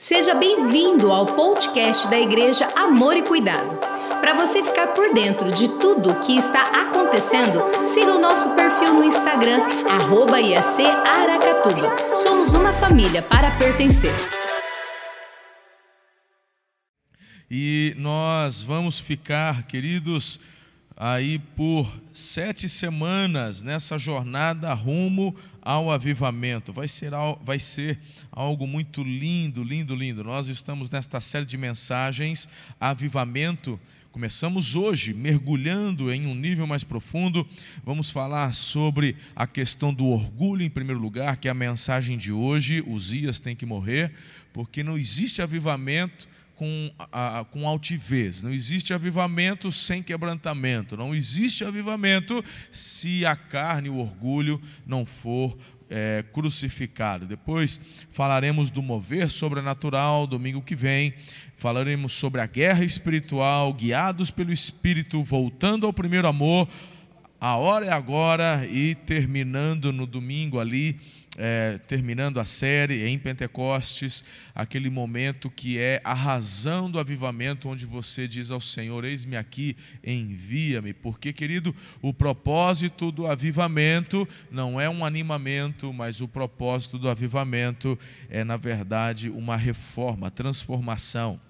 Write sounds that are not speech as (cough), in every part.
Seja bem-vindo ao podcast da Igreja Amor e Cuidado. Para você ficar por dentro de tudo o que está acontecendo, siga o nosso perfil no Instagram, arroba IAC Aracatuba. Somos uma família para pertencer. E nós vamos ficar, queridos, aí por sete semanas nessa jornada rumo ao avivamento. Vai ser, vai ser algo muito lindo, lindo, lindo. Nós estamos nesta série de mensagens, Avivamento. Começamos hoje mergulhando em um nível mais profundo. Vamos falar sobre a questão do orgulho, em primeiro lugar, que é a mensagem de hoje. Os dias têm que morrer, porque não existe avivamento com, a, com altivez, não existe avivamento sem quebrantamento, não existe avivamento se a carne o orgulho não for é, crucificado. Depois falaremos do mover sobrenatural, domingo que vem. Falaremos sobre a guerra espiritual, guiados pelo Espírito, voltando ao primeiro amor. A hora é agora e terminando no domingo ali é, terminando a série em Pentecostes, aquele momento que é a razão do avivamento, onde você diz ao Senhor: Eis-me aqui, envia-me. Porque, querido, o propósito do avivamento não é um animamento, mas o propósito do avivamento é, na verdade, uma reforma, transformação.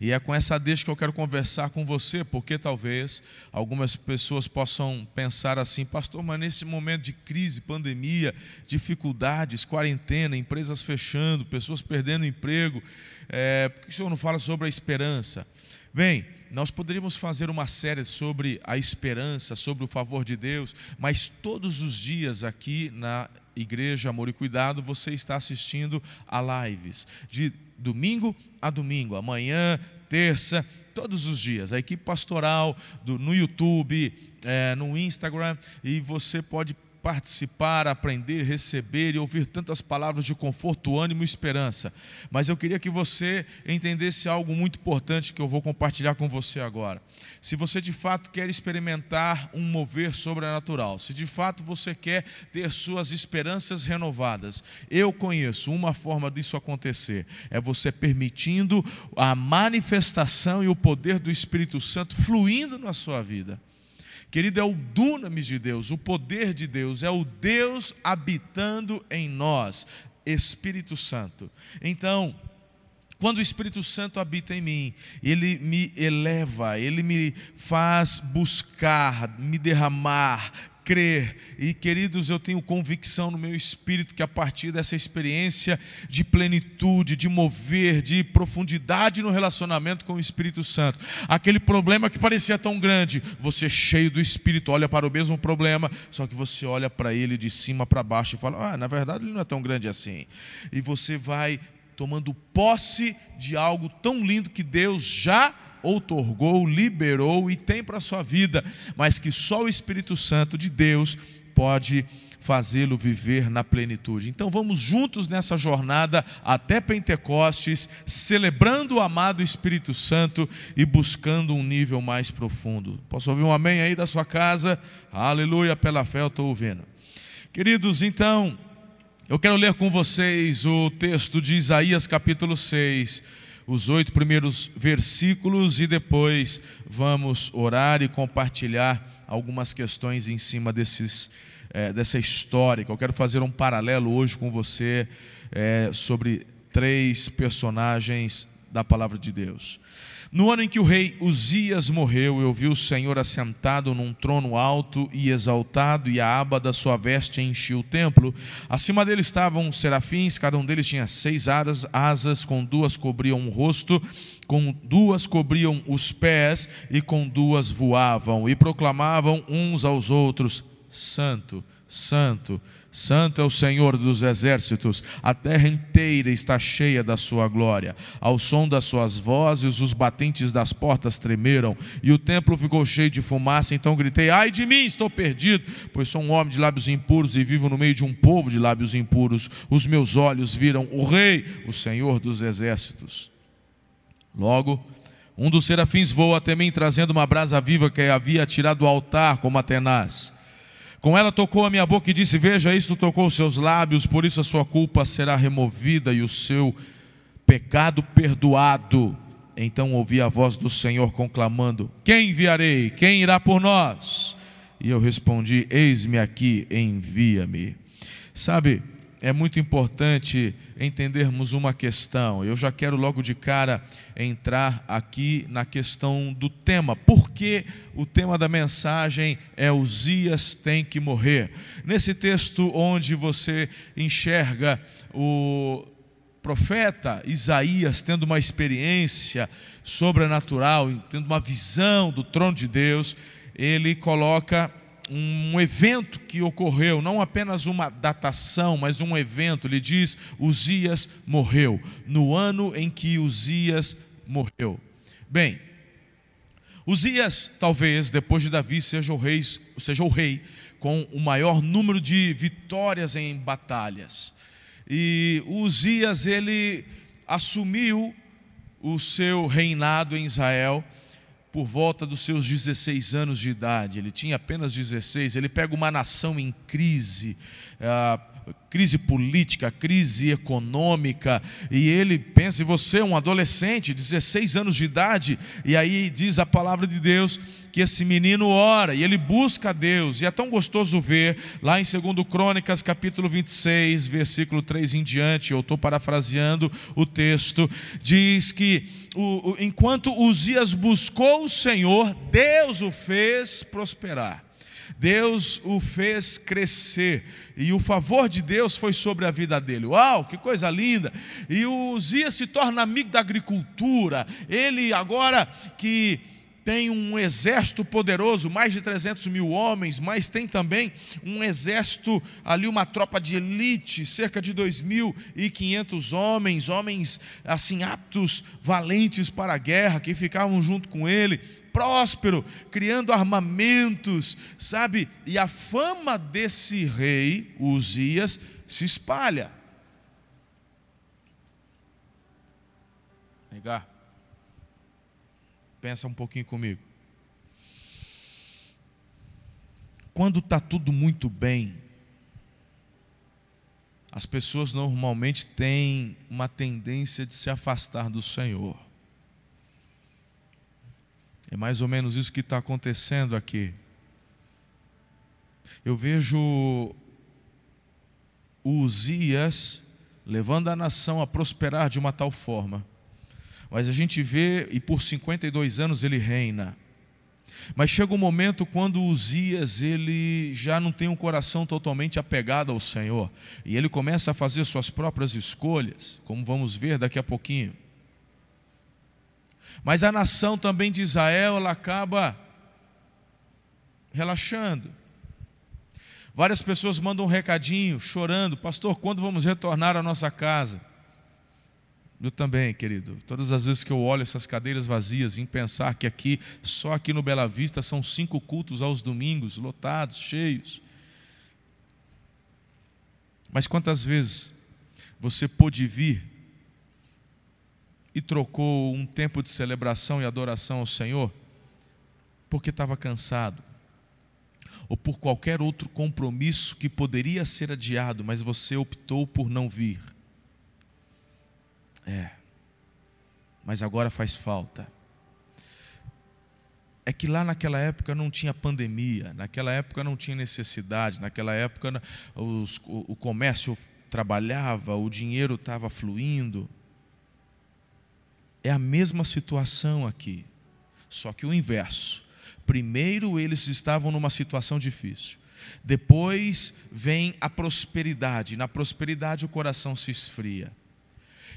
E é com essa deixa que eu quero conversar com você, porque talvez algumas pessoas possam pensar assim, pastor, mas nesse momento de crise, pandemia, dificuldades, quarentena, empresas fechando, pessoas perdendo emprego, é, por que o senhor não fala sobre a esperança? Bem, nós poderíamos fazer uma série sobre a esperança, sobre o favor de Deus, mas todos os dias aqui na Igreja Amor e Cuidado você está assistindo a lives de domingo a domingo, amanhã, terça, todos os dias. A equipe pastoral do, no YouTube, é, no Instagram, e você pode participar, aprender, receber e ouvir tantas palavras de conforto, ânimo e esperança. Mas eu queria que você entendesse algo muito importante que eu vou compartilhar com você agora. Se você de fato quer experimentar um mover sobrenatural, se de fato você quer ter suas esperanças renovadas, eu conheço uma forma disso acontecer: é você permitindo a manifestação e o poder do Espírito Santo fluindo na sua vida. Querido, é o dunamis de Deus, o poder de Deus, é o Deus habitando em nós, Espírito Santo. Então, quando o Espírito Santo habita em mim, ele me eleva, ele me faz buscar, me derramar, crer. E queridos, eu tenho convicção no meu espírito que a partir dessa experiência de plenitude, de mover, de profundidade no relacionamento com o Espírito Santo, aquele problema que parecia tão grande, você cheio do Espírito olha para o mesmo problema, só que você olha para ele de cima para baixo e fala: "Ah, na verdade ele não é tão grande assim". E você vai tomando posse de algo tão lindo que Deus já outorgou, liberou e tem para a sua vida, mas que só o Espírito Santo de Deus pode fazê-lo viver na plenitude. Então vamos juntos nessa jornada até Pentecostes, celebrando o amado Espírito Santo e buscando um nível mais profundo. Posso ouvir um amém aí da sua casa? Aleluia, pela fé eu estou ouvindo. Queridos, então, eu quero ler com vocês o texto de Isaías capítulo 6 os oito primeiros versículos e depois vamos orar e compartilhar algumas questões em cima desses, é, dessa história. Eu quero fazer um paralelo hoje com você é, sobre três personagens da palavra de Deus. No ano em que o rei Uzias morreu, eu vi o Senhor assentado num trono alto e exaltado, e a aba da sua veste enchia o templo. Acima dele estavam serafins, cada um deles tinha seis asas, asas com duas cobriam o rosto, com duas cobriam os pés, e com duas voavam, e proclamavam uns aos outros: Santo, Santo, Santo é o Senhor dos exércitos, a terra inteira está cheia da sua glória. Ao som das suas vozes, os batentes das portas tremeram, e o templo ficou cheio de fumaça. Então gritei: Ai de mim, estou perdido, pois sou um homem de lábios impuros e vivo no meio de um povo de lábios impuros. Os meus olhos viram o Rei, o Senhor dos exércitos. Logo, um dos serafins voou até mim, trazendo uma brasa viva que havia tirado do altar como a tenaz. Com ela tocou a minha boca e disse: Veja, isto tocou os seus lábios, por isso a sua culpa será removida e o seu pecado perdoado. Então ouvi a voz do Senhor conclamando: Quem enviarei? Quem irá por nós? E eu respondi: Eis-me aqui, envia-me. Sabe, é muito importante entendermos uma questão. Eu já quero logo de cara entrar aqui na questão do tema. Por que o tema da mensagem é Uzias tem que morrer? Nesse texto onde você enxerga o profeta Isaías tendo uma experiência sobrenatural, tendo uma visão do trono de Deus, ele coloca um evento que ocorreu, não apenas uma datação, mas um evento. Ele diz: Uzias morreu, no ano em que Uzias morreu. Bem, Uzias, talvez, depois de Davi, seja o rei, seja o rei com o maior número de vitórias em batalhas. E Uzias, ele assumiu o seu reinado em Israel por volta dos seus 16 anos de idade, ele tinha apenas 16, ele pega uma nação em crise, ah, crise política, crise econômica, e ele pensa, e você é um adolescente, 16 anos de idade, e aí diz a palavra de Deus que esse menino ora e ele busca a Deus, e é tão gostoso ver lá em 2 Crônicas, capítulo 26, versículo 3 em diante, eu estou parafraseando o texto, diz que o, o, enquanto Uzias buscou o Senhor, Deus o fez prosperar. Deus o fez crescer e o favor de Deus foi sobre a vida dele. Uau, que coisa linda! E o Uzias se torna amigo da agricultura. Ele agora que tem um exército poderoso, mais de 300 mil homens, mas tem também um exército ali, uma tropa de elite, cerca de 2.500 homens, homens assim aptos, valentes para a guerra, que ficavam junto com ele, próspero, criando armamentos, sabe? E a fama desse rei, Uzias, se espalha. Negar. Pensa um pouquinho comigo. Quando está tudo muito bem, as pessoas normalmente têm uma tendência de se afastar do Senhor. É mais ou menos isso que está acontecendo aqui. Eu vejo Uzias levando a nação a prosperar de uma tal forma mas a gente vê, e por 52 anos ele reina. Mas chega um momento quando Uzias ele já não tem um coração totalmente apegado ao Senhor, e ele começa a fazer suas próprias escolhas, como vamos ver daqui a pouquinho. Mas a nação também de Israel, ela acaba relaxando. Várias pessoas mandam um recadinho, chorando: Pastor, quando vamos retornar à nossa casa? Eu também, querido. Todas as vezes que eu olho essas cadeiras vazias, em pensar que aqui, só aqui no Bela Vista, são cinco cultos aos domingos, lotados, cheios. Mas quantas vezes você pôde vir e trocou um tempo de celebração e adoração ao Senhor porque estava cansado, ou por qualquer outro compromisso que poderia ser adiado, mas você optou por não vir? É. Mas agora faz falta. É que lá naquela época não tinha pandemia, naquela época não tinha necessidade, naquela época os, o, o comércio trabalhava, o dinheiro estava fluindo. É a mesma situação aqui, só que o inverso. Primeiro eles estavam numa situação difícil. Depois vem a prosperidade. Na prosperidade o coração se esfria.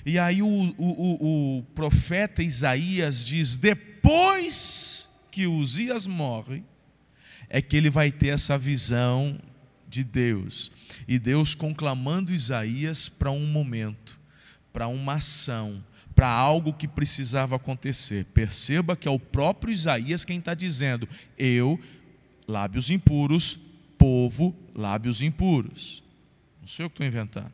E aí o, o, o, o profeta Isaías diz: depois que Uzias morre, é que ele vai ter essa visão de Deus. E Deus conclamando Isaías para um momento, para uma ação, para algo que precisava acontecer. Perceba que é o próprio Isaías quem está dizendo: Eu, lábios impuros, povo, lábios impuros. Não sei o que estou inventando.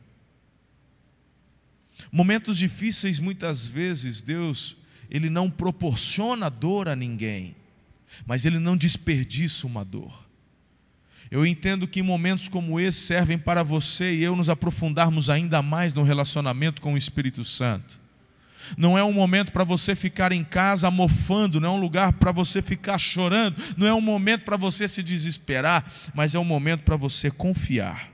Momentos difíceis, muitas vezes, Deus, Ele não proporciona dor a ninguém, mas Ele não desperdiça uma dor. Eu entendo que momentos como esse servem para você e eu nos aprofundarmos ainda mais no relacionamento com o Espírito Santo. Não é um momento para você ficar em casa mofando, não é um lugar para você ficar chorando, não é um momento para você se desesperar, mas é um momento para você confiar.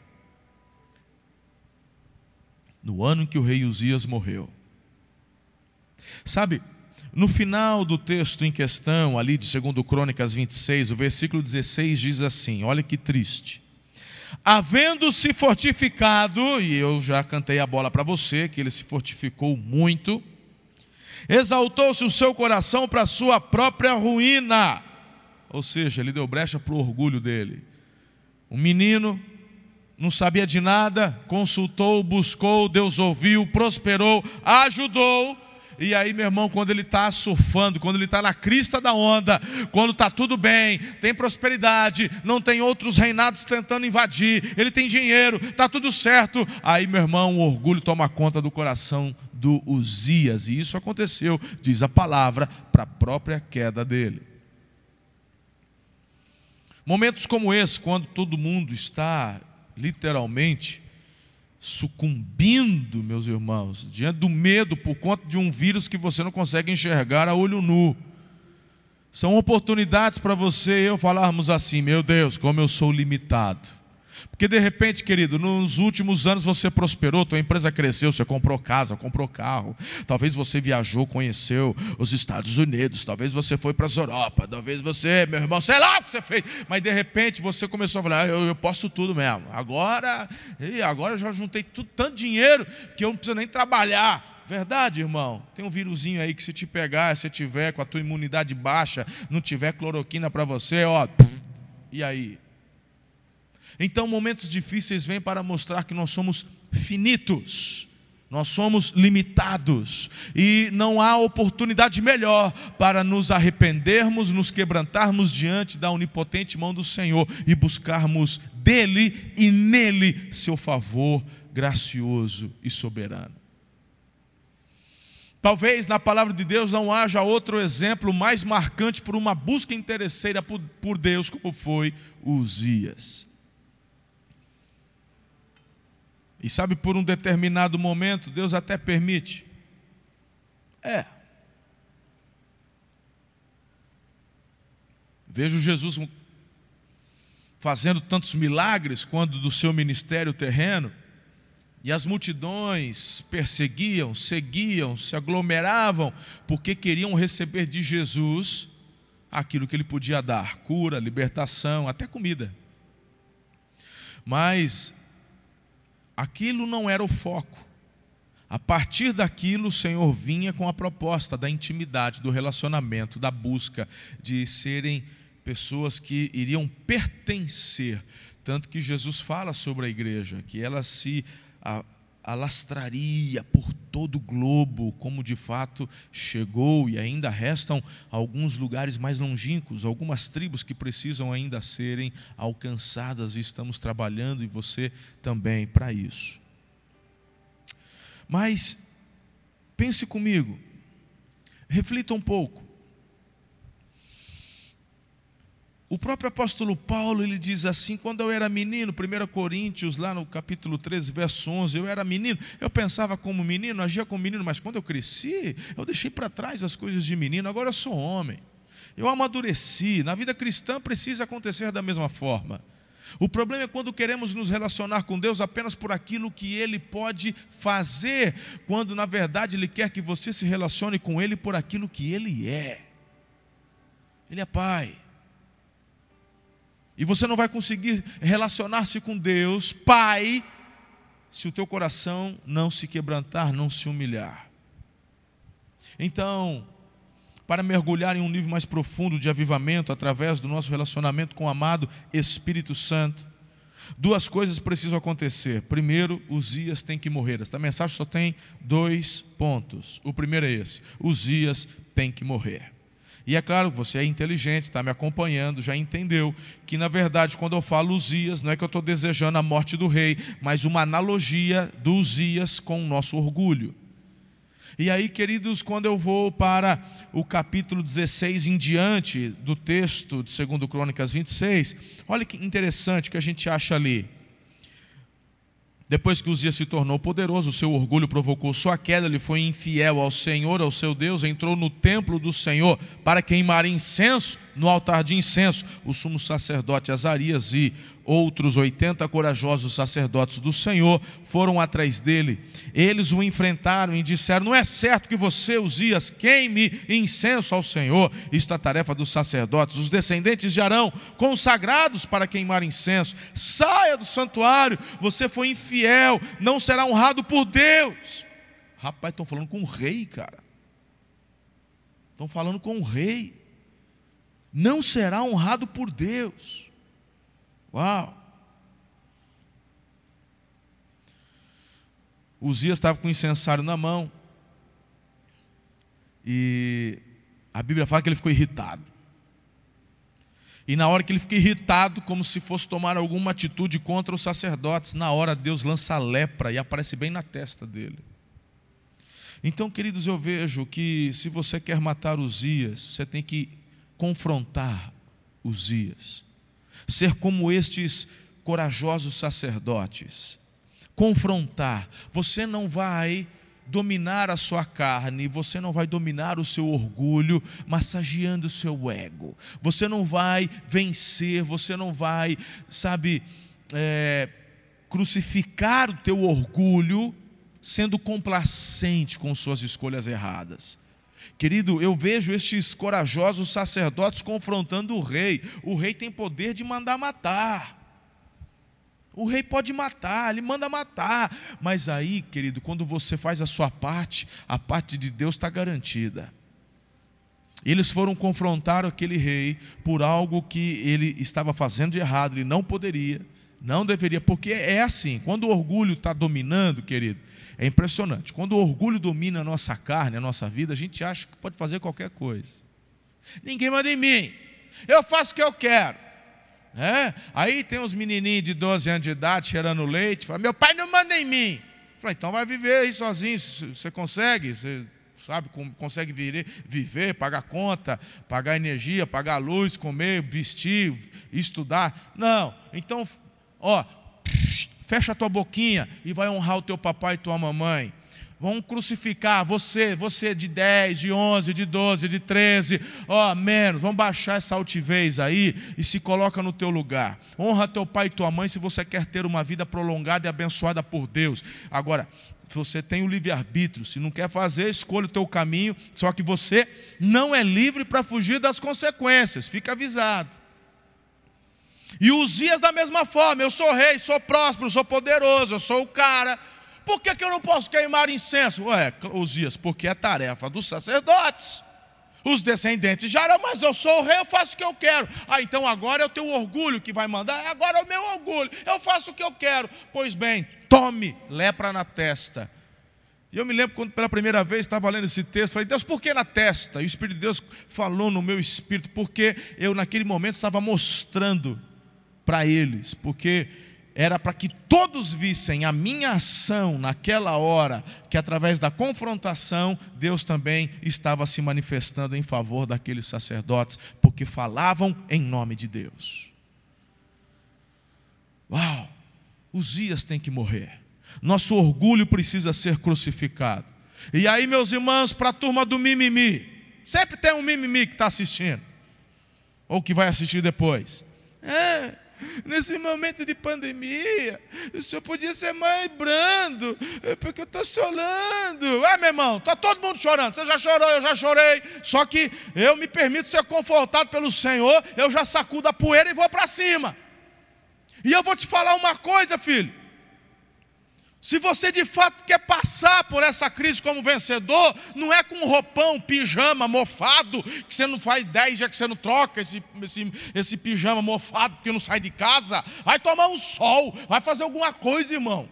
No ano em que o rei Uzias morreu. Sabe, no final do texto em questão, ali de 2 Crônicas 26, o versículo 16 diz assim: olha que triste. Havendo-se fortificado, e eu já cantei a bola para você, que ele se fortificou muito, exaltou-se o seu coração para a sua própria ruína, ou seja, ele deu brecha para o orgulho dele. Um menino, não sabia de nada, consultou, buscou, Deus ouviu, prosperou, ajudou, e aí, meu irmão, quando ele está surfando, quando ele está na crista da onda, quando está tudo bem, tem prosperidade, não tem outros reinados tentando invadir, ele tem dinheiro, está tudo certo. Aí, meu irmão, o orgulho toma conta do coração do Uzias, e isso aconteceu, diz a palavra, para a própria queda dele. Momentos como esse, quando todo mundo está literalmente sucumbindo, meus irmãos, diante do medo por conta de um vírus que você não consegue enxergar a olho nu. São oportunidades para você e eu falarmos assim: meu Deus, como eu sou limitado. Porque de repente, querido, nos últimos anos você prosperou, tua empresa cresceu, você comprou casa, comprou carro. Talvez você viajou, conheceu os Estados Unidos, talvez você foi para a Europa, talvez você, meu irmão, sei lá o que você fez. Mas de repente você começou a falar: ah, eu, eu posso tudo mesmo. Agora, e agora eu já juntei tudo, tanto dinheiro que eu não preciso nem trabalhar. Verdade, irmão? Tem um vírusinho aí que se te pegar, se tiver com a tua imunidade baixa, não tiver cloroquina para você, ó, e aí? Então, momentos difíceis vêm para mostrar que nós somos finitos, nós somos limitados e não há oportunidade melhor para nos arrependermos, nos quebrantarmos diante da onipotente mão do Senhor e buscarmos dele e nele seu favor gracioso e soberano. Talvez na palavra de Deus não haja outro exemplo mais marcante por uma busca interesseira por, Deus, como foi Uzias. E sabe, por um determinado momento, Deus até permite. É. Vejo Jesus fazendo tantos milagres quando do seu ministério terreno, e as multidões perseguiam, seguiam, se aglomeravam, porque queriam receber de Jesus aquilo que ele podia dar: cura, libertação, até comida. Mas aquilo não era o foco. A partir daquilo, o Senhor vinha com a proposta da intimidade, do relacionamento, da busca de serem pessoas que iriam pertencer. Tanto que Jesus fala sobre a igreja, que ela se alastraria por todo o globo, como de fato chegou, e ainda restam alguns lugares mais longínquos, algumas tribos que precisam ainda serem alcançadas, e estamos trabalhando, e você também, para isso. Mas, pense comigo, reflita um pouco. O próprio apóstolo Paulo, ele diz assim, quando eu era menino, 1 Coríntios, lá no capítulo 13, verso 11, eu era menino, eu pensava como menino, agia como menino, mas quando eu cresci, eu deixei para trás as coisas de menino, agora eu sou homem. Eu amadureci, na vida cristã precisa acontecer da mesma forma. O problema é quando queremos nos relacionar com Deus apenas por aquilo que Ele pode fazer, quando na verdade Ele quer que você se relacione com Ele por aquilo que Ele é. Ele é Pai. E você não vai conseguir relacionar-se com Deus, Pai, se o teu coração não se quebrantar, não se humilhar. Então, para mergulhar em um nível mais profundo de avivamento através do nosso relacionamento com o amado Espírito Santo, duas coisas precisam acontecer. Primeiro, Uzias tem que morrer. Esta mensagem só tem dois pontos. O primeiro é esse: Uzias tem que morrer. E é claro, você é inteligente, está me acompanhando, já entendeu que, na verdade, quando eu falo Uzias, não é que eu estou desejando a morte do rei, mas uma analogia do Uzias com o nosso orgulho. E aí, queridos, quando eu vou para o capítulo 16 em diante do texto de 2 Crônicas 26, olha que interessante que a gente acha ali. Depois que Uzias se tornou poderoso, seu orgulho provocou sua queda, ele foi infiel ao Senhor, ao seu Deus, entrou no templo do Senhor para queimar incenso no altar de incenso. O sumo sacerdote Azarias e outros 80 corajosos sacerdotes do Senhor foram atrás dele. Eles o enfrentaram e disseram: Não é certo que você, Uzias, queime incenso ao Senhor. Isto é a tarefa dos sacerdotes, os descendentes de Arão, consagrados para queimar incenso. Saia do santuário, você foi infiel, não será honrado por Deus. Rapaz, estão falando com o rei, cara. Estão falando com o rei. Não será honrado por Deus. Uau! Uzias estava com o incensário na mão. E a Bíblia fala que ele ficou irritado. E na hora que ele fica irritado, como se fosse tomar alguma atitude contra os sacerdotes, na hora Deus lança a lepra e aparece bem na testa dele. Então, queridos, eu vejo que se você quer matar Uzias, você tem que confrontar Uzias ser como estes corajosos sacerdotes, confrontar. Você não vai dominar a sua carne, você não vai dominar o seu orgulho, massageando o seu ego. Você não vai vencer, você não vai, sabe, é, crucificar o teu orgulho sendo complacente com suas escolhas erradas. Querido, eu vejo estes corajosos sacerdotes confrontando o rei. O rei tem poder de mandar matar. O rei pode matar, ele manda matar. Mas aí, querido, quando você faz a sua parte, a parte de Deus está garantida. Eles foram confrontar aquele rei por algo que ele estava fazendo de errado, ele não poderia, não deveria, porque é assim: quando o orgulho está dominando, querido, é impressionante. Quando o orgulho domina a nossa carne, a nossa vida, a gente acha que pode fazer qualquer coisa. Ninguém manda em mim. Eu faço o que eu quero. É? Aí tem uns menininhos de 12 anos de idade cheirando leite. Fala, meu pai não manda em mim. Fala, então vai viver aí sozinho. Você consegue? Você sabe, consegue viver, viver, pagar conta, pagar energia, pagar luz, comer, vestir, estudar. Não. Então, ó, fecha a tua boquinha e vai honrar o teu papai e tua mamãe. Vão crucificar você, você de 10, de 11, de 12, de 13, ó, menos. Vão baixar essa altivez aí e se coloca no teu lugar. Honra teu pai e tua mãe se você quer ter uma vida prolongada e abençoada por Deus. Agora, você tem o livre-arbítrio, se não quer fazer, escolha o teu caminho, só que você não é livre para fugir das consequências, fica avisado. E Uzias da mesma forma, eu sou rei, sou próspero, sou poderoso, eu sou o cara. Por que, que eu não posso queimar incenso? Ué, Uzias, porque é tarefa dos sacerdotes. Os descendentes já eram, mas eu sou o rei, eu faço o que eu quero. Ah, então agora é o teu orgulho que vai mandar, agora é o meu orgulho, eu faço o que eu quero. Pois bem, tome lepra na testa. E eu me lembro quando pela primeira vez estava lendo esse texto, falei, Deus, por que na testa? E o Espírito de Deus falou no meu espírito, porque eu naquele momento estava mostrando para eles, porque era para que todos vissem a minha ação naquela hora, que através da confrontação, Deus também estava se manifestando em favor daqueles sacerdotes, porque falavam em nome de Deus. Uau! Uzias tem que morrer. Nosso orgulho precisa ser crucificado. E aí, meus irmãos, para a turma do mimimi, sempre tem um mimimi que está assistindo, ou que vai assistir depois. É, Nesse momento de pandemia, o senhor podia ser mais brando, é porque eu estou chorando. É, meu irmão, está todo mundo chorando. Você já chorou, eu já chorei. Só que eu me permito ser confortado pelo Senhor, eu já sacudo a poeira e vou para cima. E eu vou te falar uma coisa, filho. Se você de fato quer passar por essa crise como vencedor, não é com roupão, pijama mofado, que você não faz 10 dias que você não troca esse, esse, esse pijama mofado porque não sai de casa. Vai tomar um sol, vai fazer alguma coisa, irmão.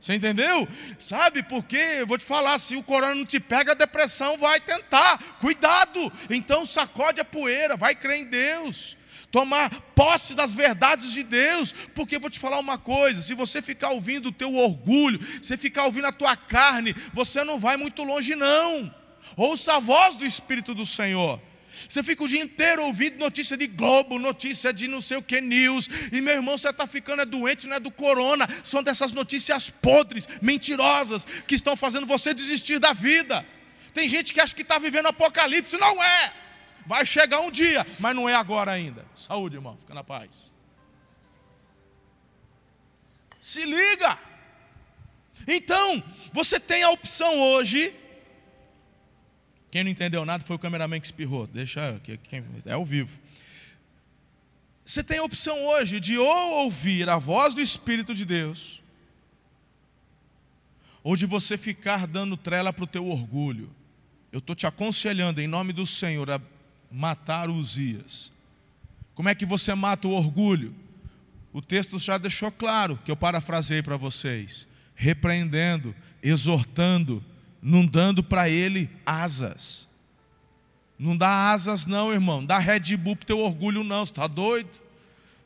Você entendeu? Sabe, porque eu vou te falar: se o corona não te pega, a depressão vai tentar. Cuidado! Então sacode a poeira, vai crer em Deus tomar posse das verdades de Deus, porque eu vou te falar uma coisa: se você ficar ouvindo o teu orgulho, se ficar ouvindo a tua carne, você não vai muito longe, não. Ouça a voz do Espírito do Senhor. Você fica o dia inteiro ouvindo notícia de Globo, notícia de não sei o que news, e meu irmão, você está ficando é doente, não é do corona, são dessas notícias podres, mentirosas, que estão fazendo você desistir da vida. Tem gente que acha que está vivendo apocalipse, não é. Vai chegar um dia, mas não é agora ainda. Saúde, irmão, fica na paz. Se liga. Então, você tem a opção hoje quem não entendeu nada foi o cameraman que espirrou. Deixa, quem, é ao vivo. Você tem a opção hoje de ou ouvir a voz do Espírito de Deus, ou de você ficar dando trela para o teu orgulho. Eu estou te aconselhando, em nome do Senhor, a matar os Uzias. Como é que você mata o orgulho? O texto já deixou claro, que eu parafrasei para vocês: repreendendo, exortando, não dando para ele asas. Não dá asas, não, irmão. Dá Red Bull para teu orgulho, não. Você está doido?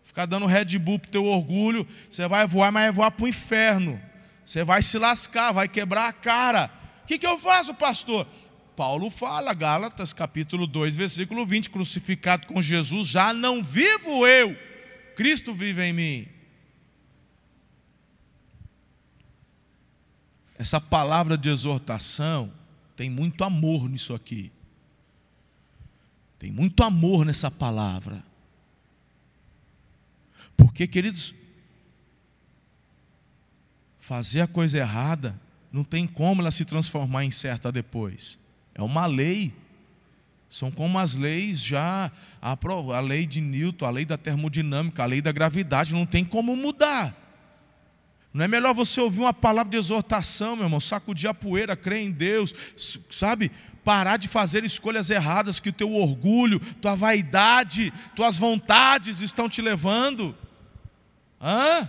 Ficar dando Red Bull para teu orgulho, você vai voar, mas vai voar para o inferno. Você vai se lascar, vai quebrar a cara. O que, que eu faço, pastor? Paulo fala, Gálatas capítulo 2, versículo 20: crucificado com Jesus, já não vivo eu, Cristo vive em mim. Essa palavra de exortação tem muito amor nisso aqui. Tem muito amor nessa palavra. Porque, queridos, fazer a coisa errada não tem como ela se transformar em certa depois. É uma lei. São como as leis já, a, lei de Newton, a lei da termodinâmica, a lei da gravidade, não tem como mudar. Não é melhor você ouvir uma palavra de exortação, meu irmão, sacudir a poeira, crer em Deus, sabe? Parar de fazer escolhas erradas que o teu orgulho, tua vaidade, tuas vontades estão te levando. Hã?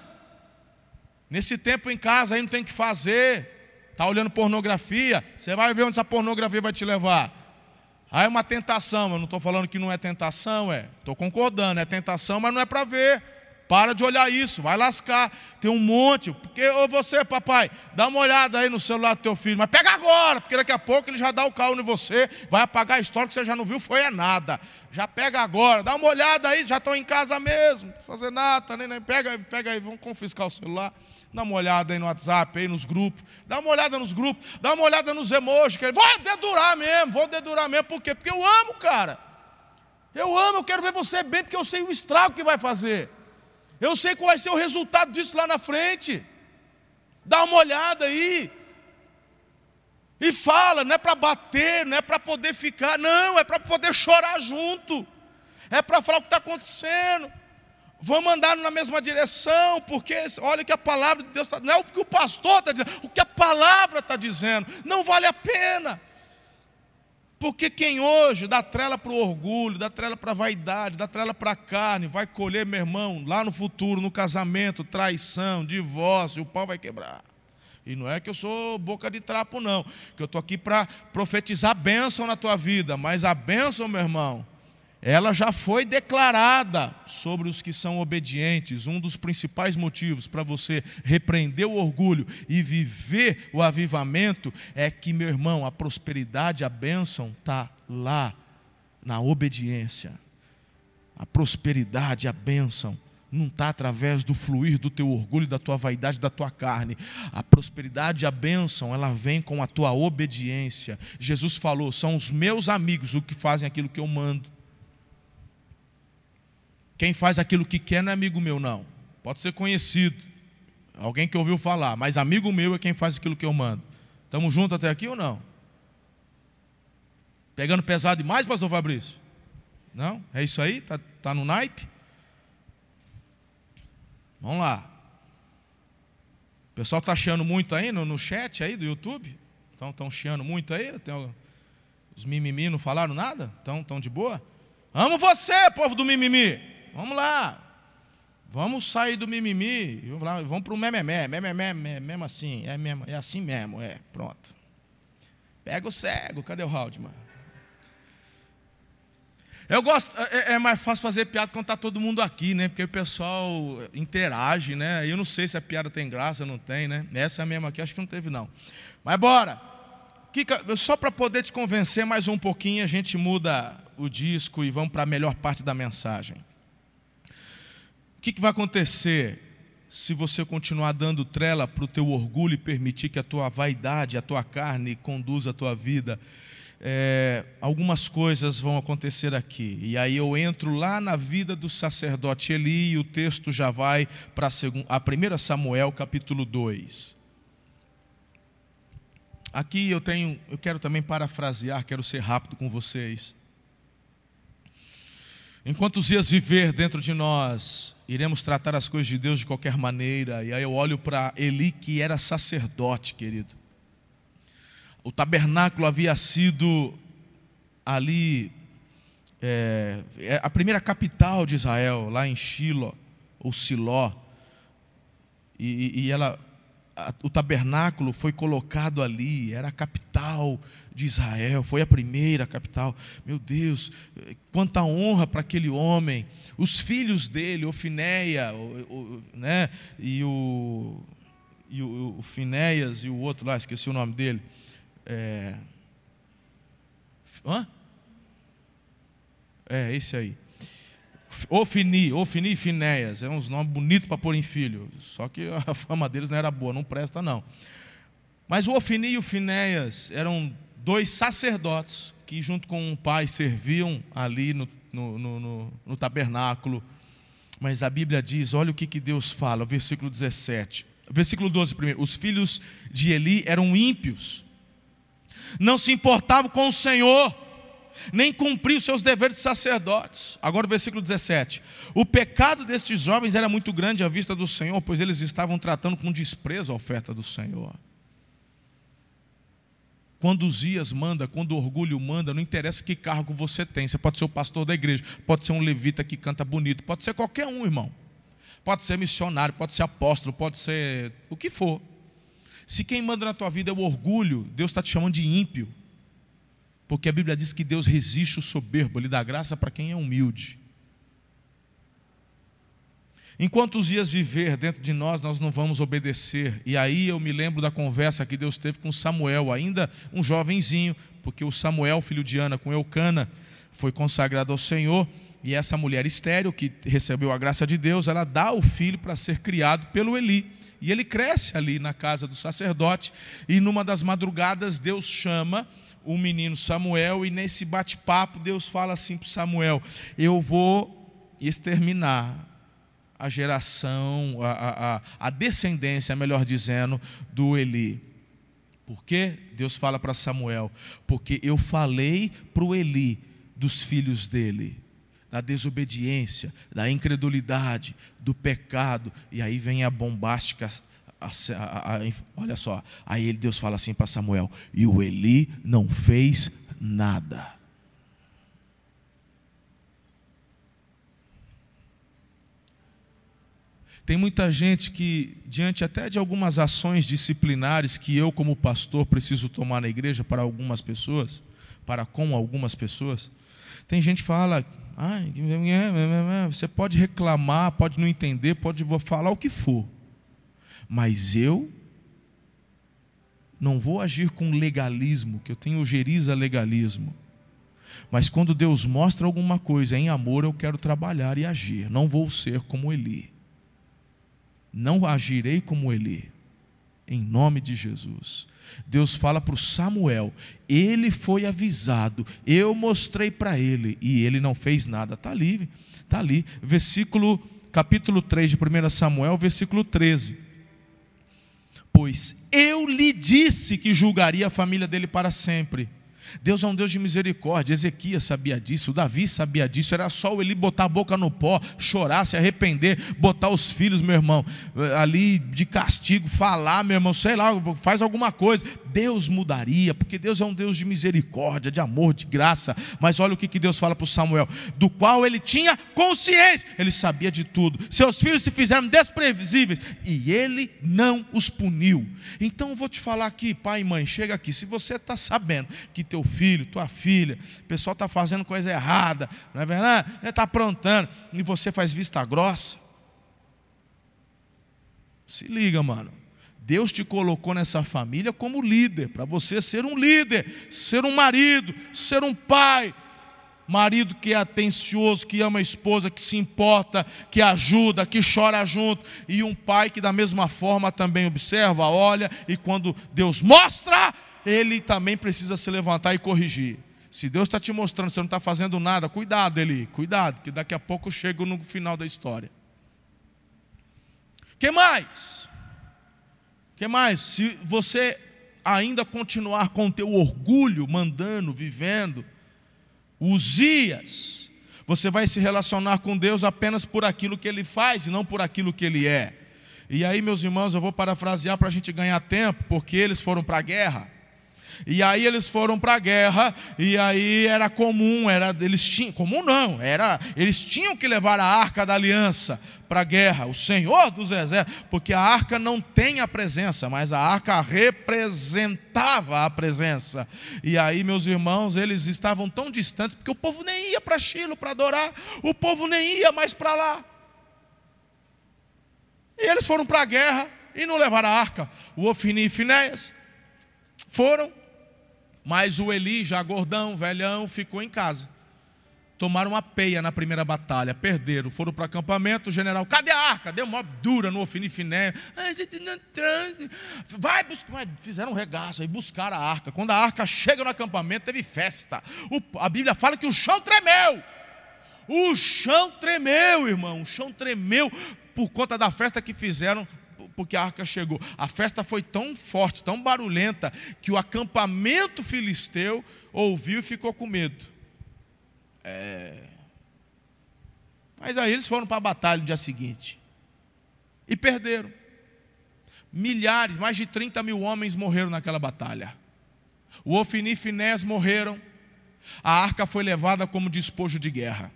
Nesse tempo em casa aí não tem que fazer. Está olhando pornografia, você vai ver onde essa pornografia vai te levar. Aí é uma tentação, eu não estou falando que não é tentação, é. Estou concordando, é tentação, mas não é para ver. Para de olhar isso, vai lascar. Tem um monte. Porque, ou você, papai, dá uma olhada aí no celular do teu filho, mas pega agora, porque daqui a pouco ele já dá o carro em você, vai apagar a história que você já não viu, foi é nada. Já pega agora, dá uma olhada aí, já estão em casa mesmo, não fazer nada, tá nem, nem, pega, pega aí, vamos confiscar o celular. Dá uma olhada aí no WhatsApp, aí nos grupos. Dá uma olhada nos grupos, dá uma olhada nos emojis. Que vou dedurar mesmo, vou dedurar mesmo. Por quê? Porque eu amo, cara. Eu amo, eu quero ver você bem, porque eu sei o estrago que vai fazer. Eu sei qual vai ser o resultado disso lá na frente. Dá uma olhada aí. E fala, não é para bater, não é para poder ficar, não, é para poder chorar junto. É para falar o que está acontecendo. Vamos andar na mesma direção, porque olha o que a palavra de Deus está, não é o que o pastor está dizendo, o que a palavra está dizendo, não vale a pena. Porque quem hoje dá trela para o orgulho, dá trela para a vaidade, dá trela para a carne, vai colher, meu irmão, lá no futuro, no casamento, traição, divórcio, o pau vai quebrar. E não é que eu sou boca de trapo, não. Que eu estou aqui para profetizar bênção na tua vida. Mas a bênção, meu irmão, ela já foi declarada sobre os que são obedientes. Um dos principais motivos para você repreender o orgulho e viver o avivamento é que, meu irmão, a prosperidade, a bênção está lá, na obediência. A prosperidade, a bênção não está através do fluir do teu orgulho, da tua vaidade, da tua carne. A prosperidade, a bênção, ela vem com a tua obediência. Jesus falou: são os meus amigos os que fazem aquilo que eu mando. Quem faz aquilo que quer não é amigo meu, não. Pode ser conhecido, alguém que ouviu falar, mas amigo meu é quem faz aquilo que eu mando. Estamos juntos até aqui ou não? Pegando pesado demais, pastor Fabrício? Não? É isso aí? Está tá no naipe? Vamos lá. O pessoal está chiando muito aí no, no chat aí do YouTube? Estão tão chiando muito aí? Tem, os mimimi não falaram nada? Estão tão de boa? Amo você, povo do mimimi. Vamos lá. Vamos sair do mimimi. Vamos para o mememé. Mememé, mesmo assim. É, mesmo, é assim mesmo. É, pronto. Pega o cego. Cadê o Haldman? Eu gosto, é, é, mais fácil fazer piada quando está todo mundo aqui, né? Porque o pessoal interage, né? Eu não sei se a piada tem graça não tem, né? Essa é mesma aqui, acho que não teve, não. Mas bora! Kika, só para poder te convencer mais um pouquinho, a gente muda o disco e vamos para a melhor parte da mensagem. Que, que vai acontecer se você continuar dando trela para o teu orgulho e permitir que a tua vaidade, a tua carne conduza a tua vida? É, algumas coisas vão acontecer aqui. E aí eu entro lá na vida do sacerdote Eli e o texto já vai para a 1 Samuel capítulo 2. Aqui eu tenho, eu quero também parafrasear, quero ser rápido com vocês. Enquanto os dias viver dentro de nós, iremos tratar as coisas de Deus de qualquer maneira. E aí eu olho para Eli, que era sacerdote, querido. O tabernáculo havia sido ali é, é a primeira capital de Israel, lá em Shilo, ou Siló. E, e ela o tabernáculo foi colocado ali, era a capital de Israel, foi a primeira capital. Meu Deus, quanta honra para aquele homem. Os filhos dele, Ofinéia, o, o, né, e o, e o, o Finéias e o outro lá, esqueci o nome dele. É, hã? É, esse aí. Ofini, Ofini e Finéias, é uns nomes bonitos para pôr em filho, só que a (laughs) fama deles não era boa, não presta não. Mas o Ofini e o Finéias eram dois sacerdotes que junto com um pai serviam ali no, no, no, no tabernáculo. Mas a Bíblia diz, olha o que, que Deus fala, versículo 17. Versículo 12 primeiro. Os filhos de Eli eram ímpios, não se importavam com o Senhor, nem cumpriu seus deveres de sacerdotes. Agora o versículo 17. O pecado desses jovens era muito grande à vista do Senhor, pois eles estavam tratando com desprezo a oferta do Senhor. Quando os dias manda, quando o orgulho manda, não interessa que cargo você tem. Você pode ser o pastor da igreja, pode ser um levita que canta bonito, pode ser qualquer um, irmão. Pode ser missionário, pode ser apóstolo, pode ser o que for. Se quem manda na tua vida é o orgulho, Deus está te chamando de ímpio. Porque a Bíblia diz que Deus resiste o soberbo, Ele dá graça para quem é humilde. Enquanto os dias viver dentro de nós, nós não vamos obedecer. E aí eu me lembro da conversa que Deus teve com Samuel, ainda um jovenzinho, porque o Samuel, filho de Ana, com Eucana, foi consagrado ao Senhor. E essa mulher estéril, que recebeu a graça de Deus, ela dá o filho para ser criado pelo Eli. E ele cresce ali na casa do sacerdote. E numa das madrugadas, Deus chama o menino Samuel, e nesse bate-papo Deus fala assim para Samuel: Eu vou exterminar a geração, a, a, a descendência, melhor dizendo, do Eli. Por quê? Deus fala para Samuel: Porque eu falei para o Eli dos filhos dele, da desobediência, da incredulidade, do pecado, e aí vem a bombástica a, a, olha só, aí Deus fala assim para Samuel: e o Eli não fez nada. Tem muita gente que, diante até de algumas ações disciplinares que eu, como pastor, preciso tomar na igreja para algumas pessoas, para com algumas pessoas, tem gente que fala, ah, você pode reclamar, pode não entender, pode falar o que for. Mas eu não vou agir com legalismo, que eu tenho geriza legalismo. Mas quando Deus mostra alguma coisa em amor, eu quero trabalhar e agir. Não vou ser como Eli. Não agirei como Eli. Em nome de Jesus. Deus fala para o Samuel, ele foi avisado, eu mostrei para ele e ele não fez nada. Está ali, está ali. Versículo, capítulo 3 de 1 Samuel, versículo 13 pois eu lhe disse que julgaria a família dele para sempre. Deus é um Deus de misericórdia. Ezequias sabia disso, Davi sabia disso. Era só ele botar a boca no pó, chorar, se arrepender, botar os filhos, meu irmão, ali de castigo, falar, meu irmão, sei lá, faz alguma coisa. Deus mudaria, porque Deus é um Deus de misericórdia, de amor, de graça. Mas olha o que Deus fala para Samuel: do qual ele tinha consciência, ele sabia de tudo. Seus filhos se fizeram desprevisíveis e ele não os puniu. Então eu vou te falar aqui, pai e mãe, chega aqui. Se você está sabendo que teu filho, tua filha, o pessoal está fazendo coisa errada, não é verdade? Está aprontando, e você faz vista grossa. Se liga, mano. Deus te colocou nessa família como líder, para você ser um líder, ser um marido, ser um pai. marido que é atencioso, que ama a esposa, que se importa, que ajuda, que chora junto, e um pai que da mesma forma também observa, olha, e quando Deus mostra, ele também precisa se levantar e corrigir. Se Deus está te mostrando, você não está fazendo nada, cuidado, Eli, cuidado, que daqui a pouco eu chego no final da história. que mais? Que mais? Se você ainda continuar com o teu orgulho, mandando, vivendo, Uzias, você vai se relacionar com Deus apenas por aquilo que Ele faz e não por aquilo que Ele é. E aí, meus irmãos, eu vou parafrasear para a gente ganhar tempo, porque eles foram para a guerra. E aí eles foram para a guerra, e aí era comum, era eles tinham, comum não, era eles tinham que levar a arca da aliança para a guerra, o Senhor dos exércitos, porque a arca não tem a presença, mas a arca representava a presença. E aí, meus irmãos, eles estavam tão distantes, porque o povo nem ia para Chilo para adorar, o povo nem ia mais para lá. E eles foram para a guerra e não levaram a arca. O Ofini e Finéias foram mas o Eli, já gordão, velhão, ficou em casa. Tomaram uma peia na primeira batalha, perderam, foram para o acampamento, o general, cadê a arca? Deu uma dura no Ofinifiné. A gente não transa. Vai buscar. Fizeram um regaço aí, buscaram a arca. Quando a arca chega no acampamento, teve festa. O, a Bíblia fala que o chão tremeu. O chão tremeu, irmão. O chão tremeu por conta da festa que fizeram porque a arca chegou. A festa foi tão forte, tão barulhenta, que o acampamento filisteu ouviu e ficou com medo. É... Mas aí eles foram para a batalha no dia seguinte e perderam. Milhares, mais de 30 mil homens morreram naquela batalha. O Ofini e Finés morreram. A arca foi levada como despojo de guerra.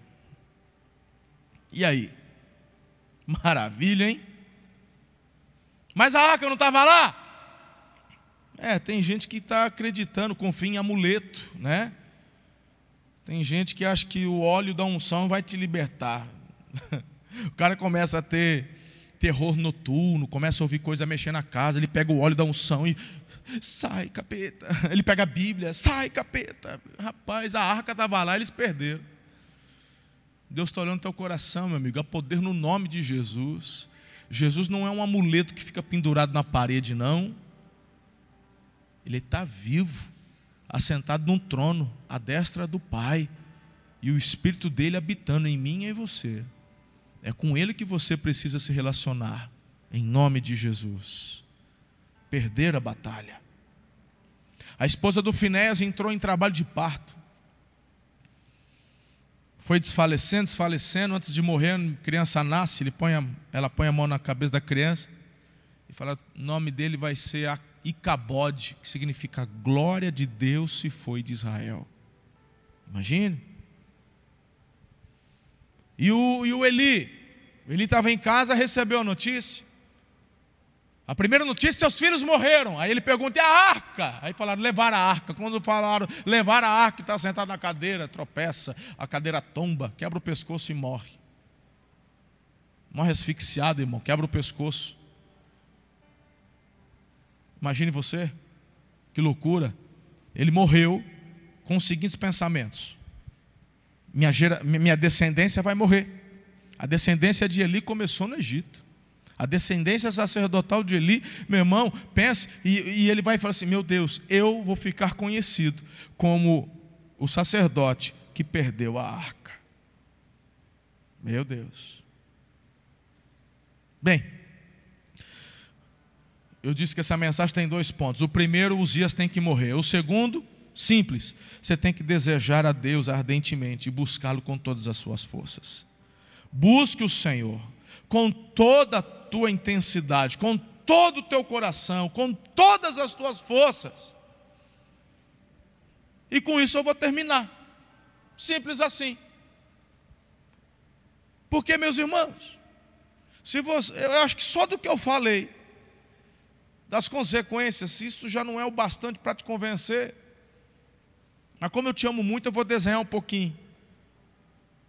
E aí? Maravilha, hein? Mas a arca não estava lá? É, tem gente que está acreditando, confia em amuleto, né? Tem gente que acha que o óleo da unção vai te libertar. (laughs) o cara começa a ter terror noturno, começa a ouvir coisa mexer na casa, ele pega o óleo da unção e sai, capeta. (laughs) Ele pega a Bíblia, sai, capeta. Rapaz, a arca estava lá, eles perderam. Deus está olhando teu coração, meu amigo, há poder no nome de Jesus. Jesus não é um amuleto que fica pendurado na parede, não. Ele está vivo, assentado num trono, à destra do Pai, e o Espírito dele habitando em mim e em você. É com ele que você precisa se relacionar, em nome de Jesus. Perder a batalha. A esposa do Finéas entrou em trabalho de parto foi desfalecendo, desfalecendo, antes de morrer, a criança nasce, ele põe a, ela põe a mão na cabeça da criança e fala: o nome dele vai ser Icabode, que significa glória de Deus se foi de Israel. Imagine. E o, e o Eli, o Eli estava em casa, recebeu a notícia. A primeira notícia, seus filhos morreram. Aí ele pergunta, e a arca? Aí falaram, levar a arca. Quando falaram, levar a arca, está sentado na cadeira, tropeça, a cadeira tomba, quebra o pescoço e morre. Morre asfixiado, irmão, quebra o pescoço. Imagine você, que loucura. Ele morreu com os seguintes pensamentos: minha, gera, minha descendência vai morrer. A descendência de Eli começou no Egito. A descendência sacerdotal de Eli, meu irmão, pense, e, e ele vai falar assim: meu Deus, eu vou ficar conhecido como o sacerdote que perdeu a arca. Meu Deus. Bem, eu disse que essa mensagem tem dois pontos. O primeiro, os dias têm que morrer. O segundo, simples, você tem que desejar a Deus ardentemente e buscá-lo com todas as suas forças. Busque o Senhor com toda a tua intensidade, com todo o teu coração, com todas as tuas forças. E com isso eu vou terminar. Simples assim. Porque, meus irmãos, se você, eu acho que só do que eu falei, das consequências, isso já não é o bastante para te convencer. Mas como eu te amo muito, eu vou desenhar um pouquinho.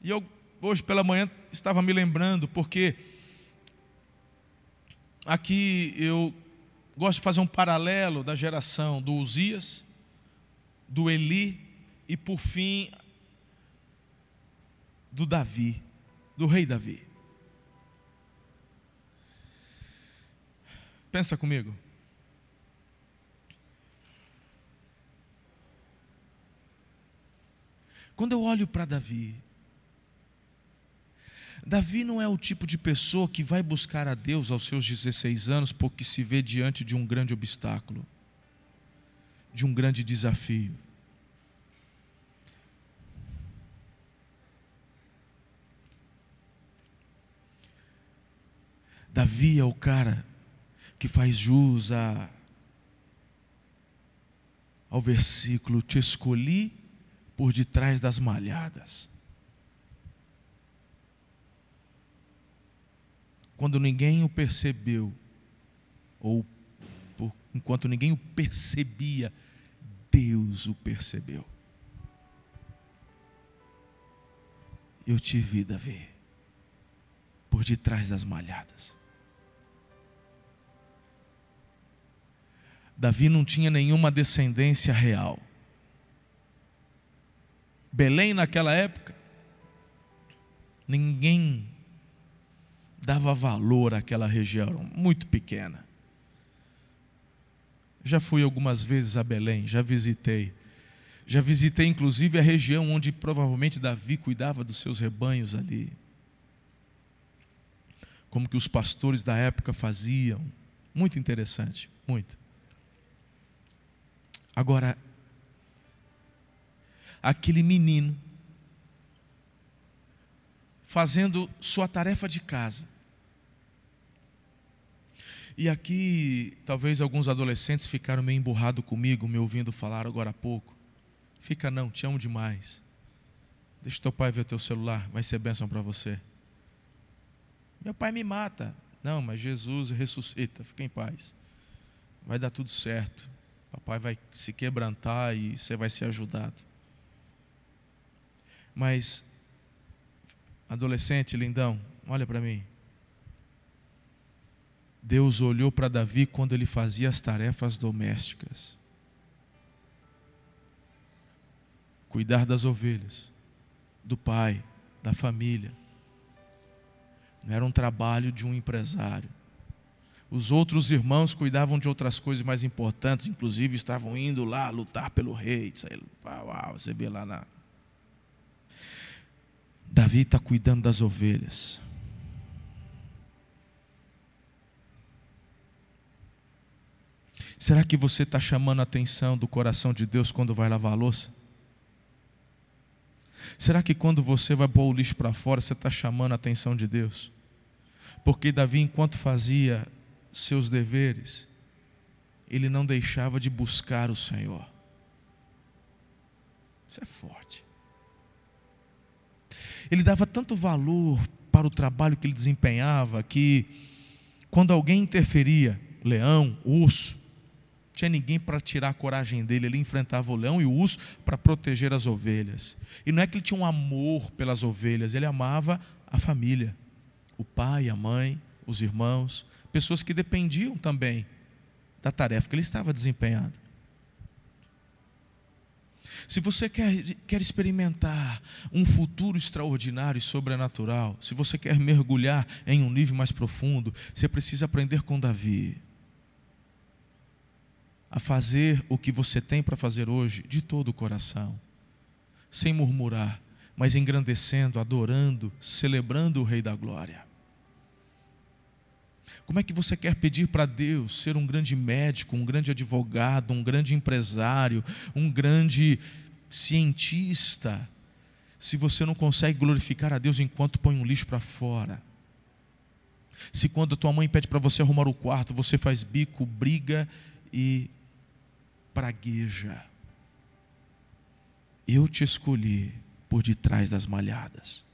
E eu, hoje pela manhã, estava me lembrando, porque aqui eu gosto de fazer um paralelo da geração do Uzias, do Eli e por fim do Davi, do rei Davi. Pensa comigo. Quando eu olho para Davi, Davi não é o tipo de pessoa que vai buscar a Deus aos seus 16 anos porque se vê diante de um grande obstáculo, de um grande desafio. Davi é o cara que faz jus a, ao versículo: Te escolhi por detrás das malhadas. Quando ninguém o percebeu, ou por, enquanto ninguém o percebia, Deus o percebeu. Eu te vi, Davi, por detrás das malhadas. Davi não tinha nenhuma descendência real. Belém, naquela época, ninguém dava valor àquela região, muito pequena. Já fui algumas vezes a Belém, já visitei. Já visitei inclusive a região onde provavelmente Davi cuidava dos seus rebanhos ali. Como que os pastores da época faziam. Muito interessante, muito. Agora, aquele menino fazendo sua tarefa de casa. E aqui, talvez alguns adolescentes ficaram meio emburrados comigo, me ouvindo falar agora há pouco. Fica não, te amo demais. Deixa teu pai ver o teu celular, vai ser bênção para você. Meu pai me mata. Não, mas Jesus ressuscita, fica em paz. Vai dar tudo certo. Papai vai se quebrantar e você vai ser ajudado. Mas, adolescente lindão, olha para mim. Deus olhou para Davi quando ele fazia as tarefas domésticas. Cuidar das ovelhas, do pai, da família. Não era um trabalho de um empresário. Os outros irmãos cuidavam de outras coisas mais importantes, inclusive estavam indo lá lutar pelo rei. Você vê lá na. Davi está cuidando das ovelhas. Será que você está chamando a atenção do coração de Deus quando vai lavar a louça? Será que quando você vai pôr o lixo para fora, você está chamando a atenção de Deus? Porque Davi, enquanto fazia seus deveres, ele não deixava de buscar o Senhor. Isso é forte. Ele dava tanto valor para o trabalho que ele desempenhava que, quando alguém interferia, leão, urso, tinha ninguém para tirar a coragem dele, ele enfrentava o leão e o urso para proteger as ovelhas. E não é que ele tinha um amor pelas ovelhas, ele amava a família, o pai, a mãe, os irmãos, pessoas que dependiam também da tarefa que ele estava desempenhando. Se você quer, quer experimentar um futuro extraordinário e sobrenatural, se você quer mergulhar em um nível mais profundo, você precisa aprender com Davi a fazer o que você tem para fazer hoje de todo o coração, sem murmurar, mas engrandecendo, adorando, celebrando o Rei da Glória. Como é que você quer pedir para Deus ser um grande médico, um grande advogado, um grande empresário, um grande cientista, se você não consegue glorificar a Deus enquanto põe um lixo para fora? Se quando a tua mãe pede para você arrumar o quarto, você faz bico, briga e pragueja. Eu te escolhi por detrás das malhadas.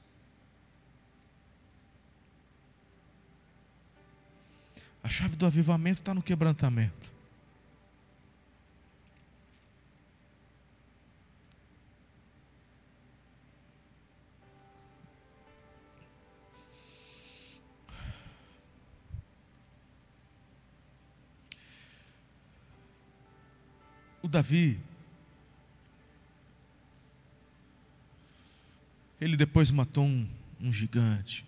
A chave do avivamento está no quebrantamento. O Davi, Ele depois matou um, um gigante.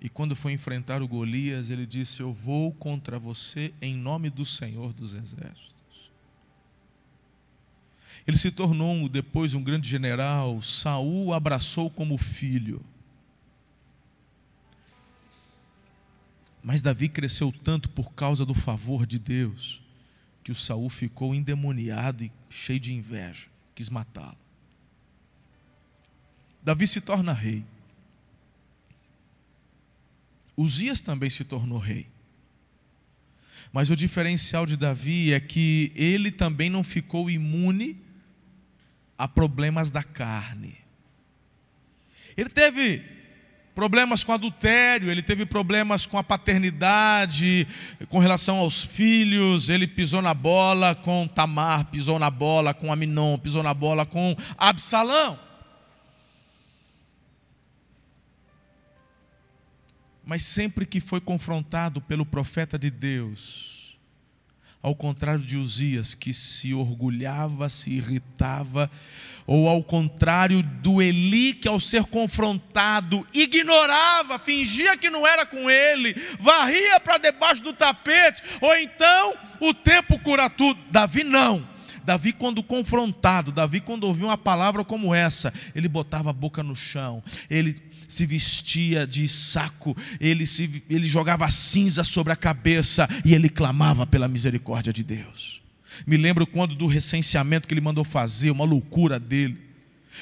E quando foi enfrentar o Golias, ele disse: Eu vou contra você em nome do Senhor dos Exércitos. Ele se tornou depois um grande general. Saul o abraçou como filho. Mas Davi cresceu tanto por causa do favor de Deus, que o Saul ficou endemoniado e cheio de inveja, quis matá-lo. Davi se torna rei. Uzias também se tornou rei. Mas o diferencial de Davi é que ele também não ficou imune a problemas da carne. Ele teve problemas com adultério, ele teve problemas com a paternidade, com relação aos filhos, ele pisou na bola com Tamar, pisou na bola com Aminon, pisou na bola com Absalão. Mas sempre que foi confrontado pelo profeta de Deus, ao contrário de Uzias, que se orgulhava, se irritava, ou ao contrário do Eli, que ao ser confrontado ignorava, fingia que não era com ele, varria para debaixo do tapete, ou então o tempo cura tudo. Davi não. Davi, quando confrontado, Davi, quando ouviu uma palavra como essa, ele botava a boca no chão, ele se vestia de saco, ele, se, ele jogava cinza sobre a cabeça e ele clamava pela misericórdia de Deus. Me lembro quando do recenseamento que ele mandou fazer, uma loucura dele.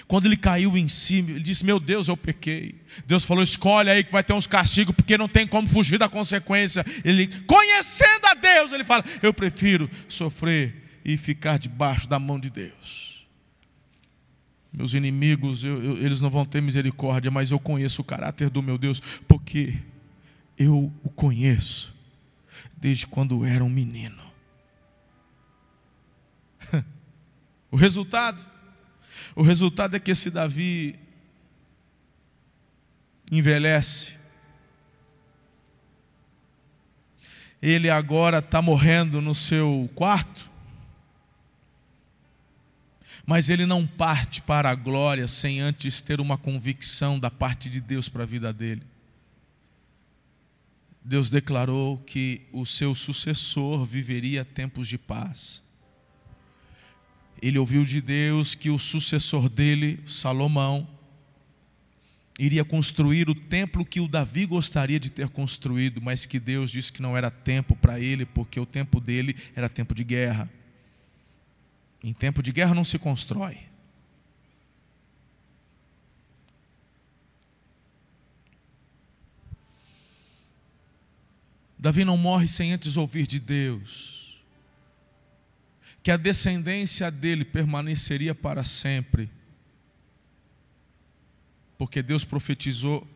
Quando ele caiu em si, ele disse: Meu Deus, eu pequei. Deus falou: Escolhe aí que vai ter uns castigos, porque não tem como fugir da consequência. Ele, conhecendo a Deus, ele fala: Eu prefiro sofrer e ficar debaixo da mão de Deus. Meus inimigos, eu, eu, eles não vão ter misericórdia, mas eu conheço o caráter do meu Deus, porque eu o conheço desde quando era um menino. (laughs) o resultado? O resultado é que esse Davi envelhece. Ele agora está morrendo no seu quarto mas ele não parte para a glória sem antes ter uma convicção da parte de Deus para a vida dele. Deus declarou que o seu sucessor viveria tempos de paz. Ele ouviu de Deus que o sucessor dele, Salomão, iria construir o templo que o Davi gostaria de ter construído, mas que Deus disse que não era tempo para ele, porque o tempo dele era tempo de guerra. Em tempo de guerra não se constrói. Davi não morre sem antes ouvir de Deus que a descendência dele permaneceria para sempre, porque Deus profetizou,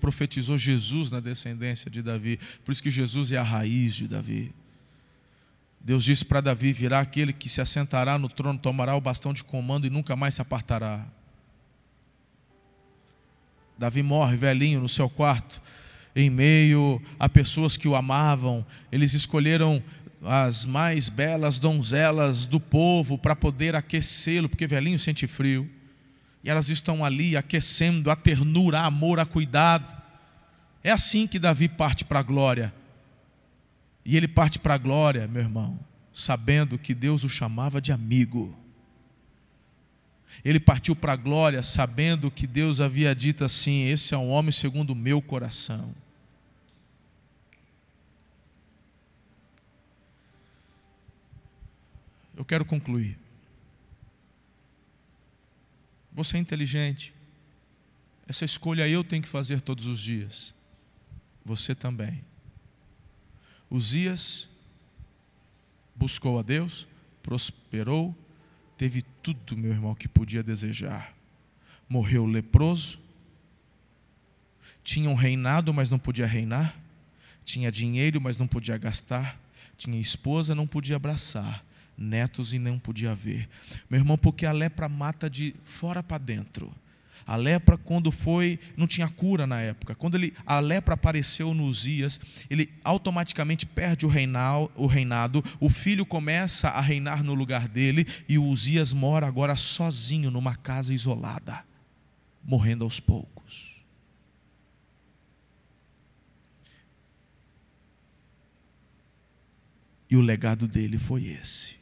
profetizou Jesus na descendência de Davi, por isso que Jesus é a raiz de Davi. Deus disse para Davi: virá aquele que se assentará no trono, tomará o bastão de comando e nunca mais se apartará. Davi morre velhinho no seu quarto, em meio a pessoas que o amavam, eles escolheram as mais belas donzelas do povo para poder aquecê-lo, porque velhinho sente frio, e elas estão ali aquecendo a ternura, a amor, a cuidado. É assim que Davi parte para a glória. E ele parte para a glória, meu irmão, sabendo que Deus o chamava de amigo. Ele partiu para a glória sabendo que Deus havia dito assim: Esse é um homem segundo o meu coração. Eu quero concluir. Você é inteligente. Essa escolha eu tenho que fazer todos os dias. Você também. Uzias buscou a Deus, prosperou, teve tudo, meu irmão, que podia desejar. Morreu leproso, tinha um reinado, mas não podia reinar, tinha dinheiro, mas não podia gastar, tinha esposa, não podia abraçar, netos e não podia ver. Meu irmão, porque a lepra mata de fora para dentro. A lepra, quando foi, não tinha cura na época. Quando ele, a lepra apareceu no Uzias, ele automaticamente perde o, reinal, o reinado, o filho começa a reinar no lugar dele, e o Uzias mora agora sozinho numa casa isolada, morrendo aos poucos. E o legado dele foi esse: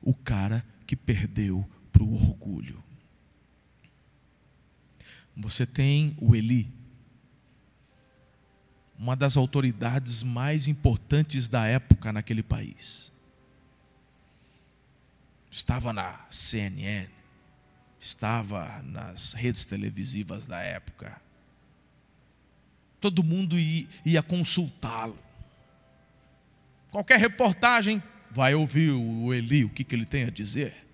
o cara que perdeu para o orgulho. Você tem o Eli, uma das autoridades mais importantes da época naquele país. Estava na CNN, estava nas redes televisivas da época. Todo mundo ia, consultá-lo. Qualquer reportagem vai ouvir o Eli, o que, que ele tem a dizer.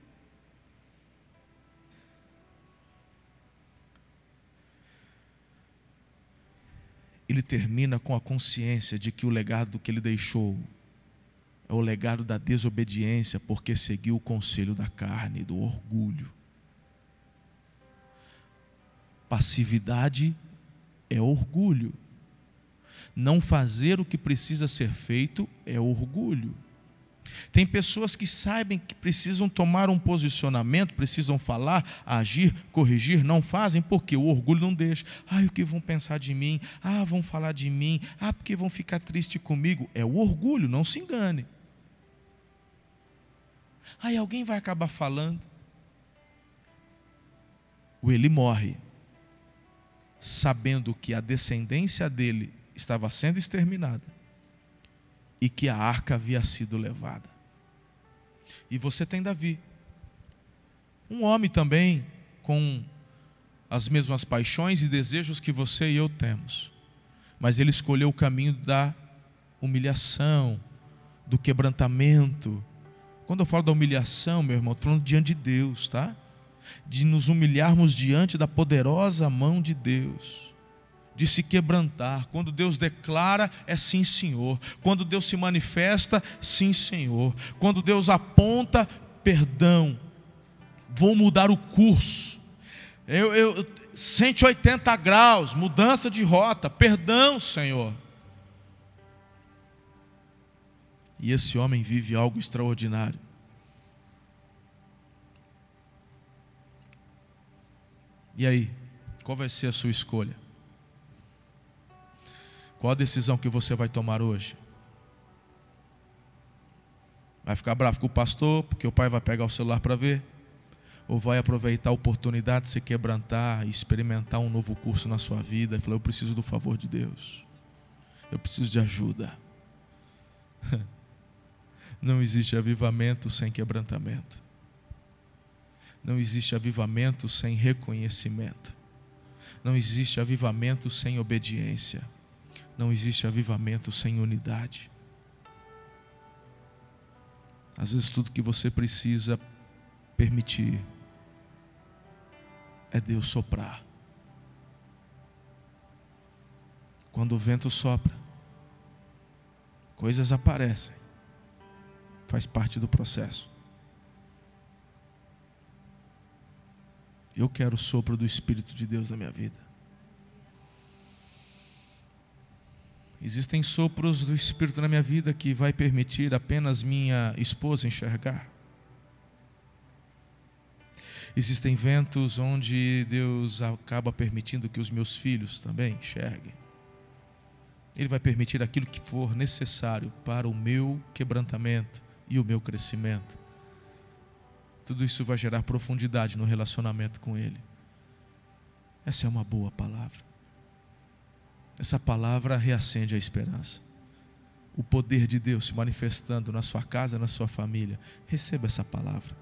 Ele termina com a consciência de que o legado que ele deixou é o legado da desobediência, porque seguiu o conselho da carne, do orgulho. Passividade é orgulho. Não fazer o que precisa ser feito é orgulho. Tem pessoas que sabem que precisam tomar um posicionamento, precisam falar, agir, corrigir, não fazem porque o orgulho não deixa. Ah, o que vão pensar de mim? Ah, vão falar de mim. Ah, porque vão ficar tristes comigo. É o orgulho, não se engane. Aí alguém vai acabar falando. O Eli morre, sabendo que a descendência dele estava sendo exterminada e que a arca havia sido levada. E você tem Davi, um homem também com as mesmas paixões e desejos que você e eu temos, mas ele escolheu o caminho da humilhação, do quebrantamento. Quando eu falo da humilhação, meu irmão, estou falando diante de Deus, tá? De nos humilharmos diante da poderosa mão de Deus de se quebrantar. Quando Deus declara, é sim, Senhor. Quando Deus se manifesta, sim, Senhor. Quando Deus aponta, perdão. Vou mudar o curso. Eu, eu 180 graus, mudança de rota. Perdão, Senhor. E esse homem vive algo extraordinário. E aí, qual vai ser a sua escolha? Qual a decisão que você vai tomar hoje? Vai ficar bravo com o pastor, porque o pai vai pegar o celular para ver? Ou vai aproveitar a oportunidade de se quebrantar e experimentar um novo curso na sua vida e falar: Eu preciso do favor de Deus, eu preciso de ajuda. (laughs) Não existe avivamento sem quebrantamento. Não existe avivamento sem reconhecimento. Não existe avivamento sem obediência. Não existe avivamento sem unidade. Às vezes, tudo que você precisa permitir é Deus soprar. Quando o vento sopra, coisas aparecem, faz parte do processo. Eu quero o sopro do Espírito de Deus na minha vida. Existem sopros do Espírito na minha vida que vai permitir apenas minha esposa enxergar. Existem ventos onde Deus acaba permitindo que os meus filhos também enxerguem. Ele vai permitir aquilo que for necessário para o meu quebrantamento e o meu crescimento. Tudo isso vai gerar profundidade no relacionamento com Ele. Essa é uma boa palavra. Essa palavra reacende a esperança. O poder de Deus se manifestando na sua casa, na sua família. Receba essa palavra.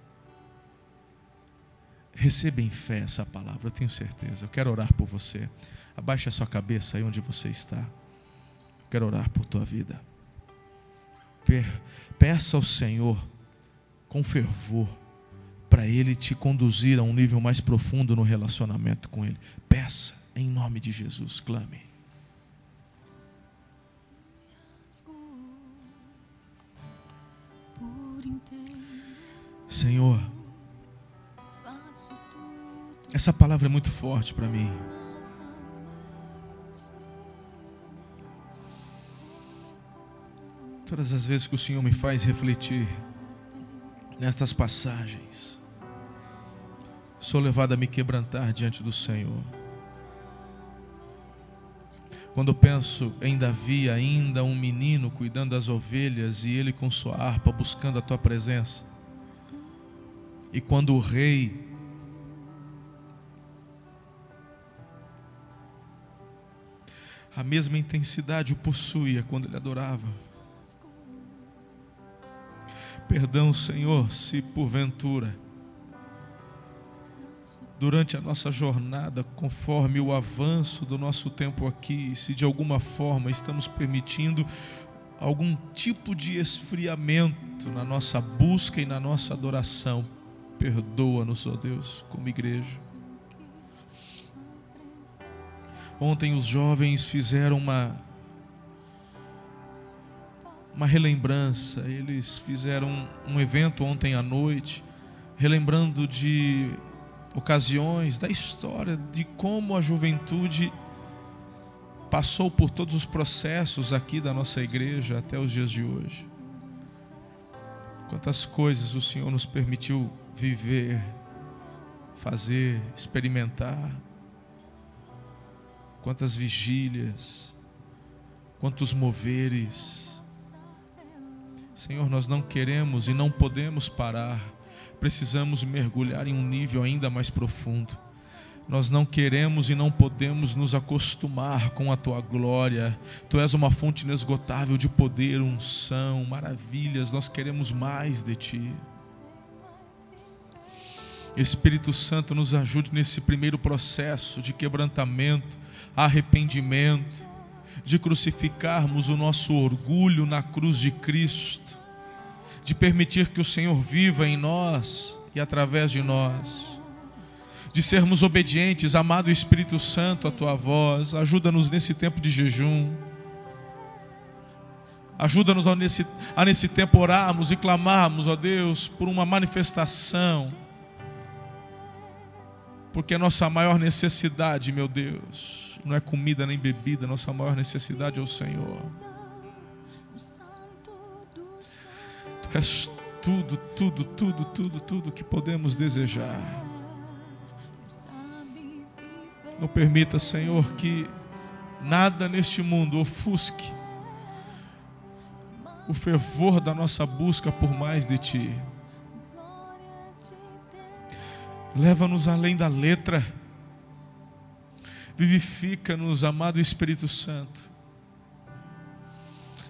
Receba em fé essa palavra, eu tenho certeza. Eu quero orar por você. Abaixe a sua cabeça aí onde você está. Eu quero orar por tua vida. Peça ao Senhor com fervor para Ele te conduzir a um nível mais profundo no relacionamento com Ele. Peça em nome de Jesus, clame. Senhor, Essa palavra é muito forte para mim. Todas as vezes que o Senhor me faz refletir nestas passagens, sou levado a me quebrantar diante do Senhor. Quando penso em Davi, ainda um menino cuidando das ovelhas e ele com sua harpa buscando a tua presença. E quando o rei a mesma intensidade o possuía quando ele adorava. Perdão, Senhor, se porventura, durante a nossa jornada, conforme o avanço do nosso tempo aqui, se de alguma forma estamos permitindo algum tipo de esfriamento na nossa busca e na nossa adoração, perdoa-nos, ó Deus, como igreja. Ontem os jovens fizeram uma uma relembrança. Eles fizeram um evento ontem à noite, relembrando de ocasiões da história de como a juventude passou por todos os processos aqui da nossa igreja até os dias de hoje. Quantas coisas o Senhor nos permitiu viver, fazer, experimentar. Quantas vigílias, quantos moveres Senhor, nós não queremos e não podemos parar, precisamos mergulhar em um nível ainda mais profundo. Nós não queremos e não podemos nos acostumar com a tua glória. Tu és uma fonte inesgotável de poder, unção, maravilhas. Nós queremos mais de ti. Espírito Santo nos ajude nesse primeiro processo de quebrantamento, arrependimento, de crucificarmos o nosso orgulho na cruz de Cristo de permitir que o Senhor viva em nós e através de nós, de sermos obedientes, amado Espírito Santo, a tua voz, ajuda-nos nesse tempo de jejum. Ajuda-nos a nesse, a nesse tempo orarmos e clamarmos, ó Deus, por uma manifestação. Porque a nossa maior necessidade, meu Deus, não é comida nem bebida, nossa maior necessidade é o Senhor. És tudo, tudo, tudo, tudo, tudo que podemos desejar. Não permita, Senhor, que nada neste mundo ofusque o fervor da nossa busca por mais de Ti. Leva-nos além da letra, vivifica-nos, amado Espírito Santo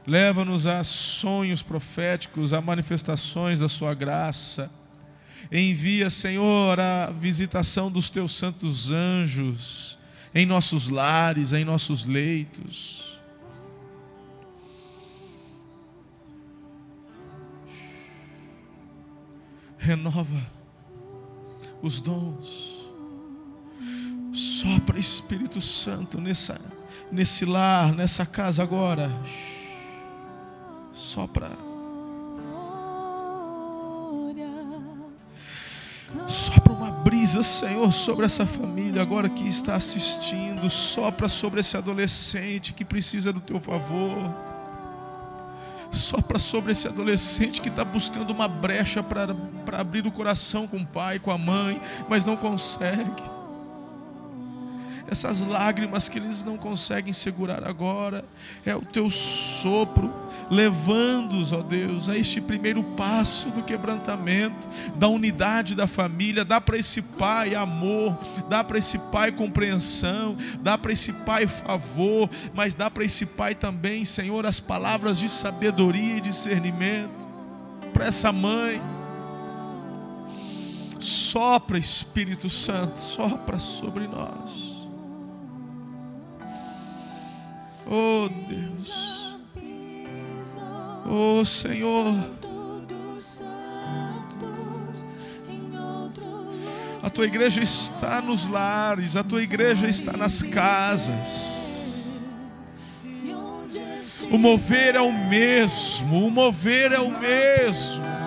Leva-nos a sonhos proféticos, a manifestações da Sua graça. Envia, Senhor, a visitação dos Teus santos anjos em nossos lares, em nossos leitos. Renova os dons. Sopra Espírito Santo nessa, nesse lar, nessa casa agora. Sopra. Sopra uma brisa, Senhor, sobre essa família agora que está assistindo. Sopra sobre esse adolescente que precisa do teu favor. Sopra sobre esse adolescente que está buscando uma brecha para abrir o coração com o pai, com a mãe, mas não consegue essas lágrimas que eles não conseguem segurar agora, é o teu sopro, levando-os, ó Deus, a este primeiro passo do quebrantamento, da unidade da família. Dá para esse pai amor, dá para esse pai compreensão, dá para esse pai favor, mas dá para esse pai também, Senhor, as palavras de sabedoria e discernimento, para essa mãe. Sopra, Espírito Santo, sopra sobre nós. Oh Deus, oh Senhor, a tua igreja está nos lares, a tua igreja está nas casas. O mover é o mesmo, o mover é o mesmo.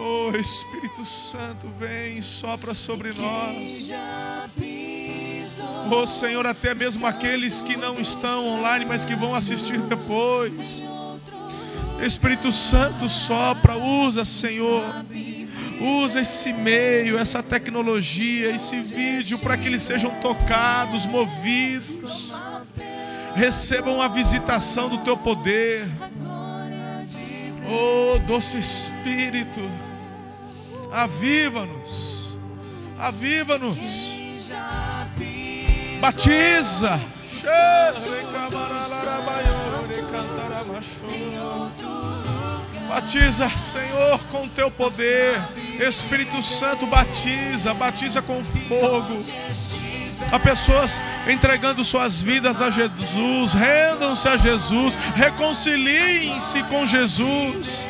Oh Espírito Santo, vem, sopra sobre nós. Oh Senhor, até mesmo aqueles que não estão online, mas que vão assistir depois. Espírito Santo, sopra, usa, Senhor. Usa esse meio, essa tecnologia, esse vídeo para que eles sejam tocados, movidos. Recebam a visitação do teu poder. Oh, doce Espírito, aviva-nos, aviva-nos, batiza. Batiza, Senhor, com teu poder. Espírito Santo, batiza, batiza com fogo. Há pessoas entregando suas vidas a Jesus, rendam-se a Jesus, reconciliem-se com Jesus.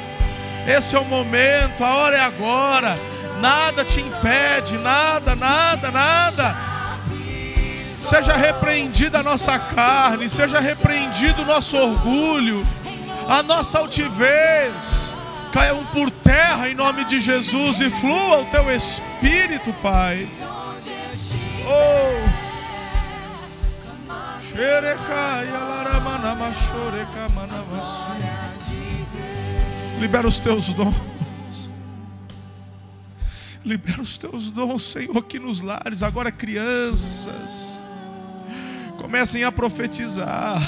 Esse é o momento, a hora é agora. Nada te impede, nada, nada, nada. Seja repreendida a nossa carne, seja repreendido o nosso orgulho, a nossa altivez. Caiam por terra em nome de Jesus e flua o teu espírito, Pai. Oh. Libera os teus dons. Libera os teus dons, Senhor, aqui nos lares. Agora, crianças, comecem a profetizar.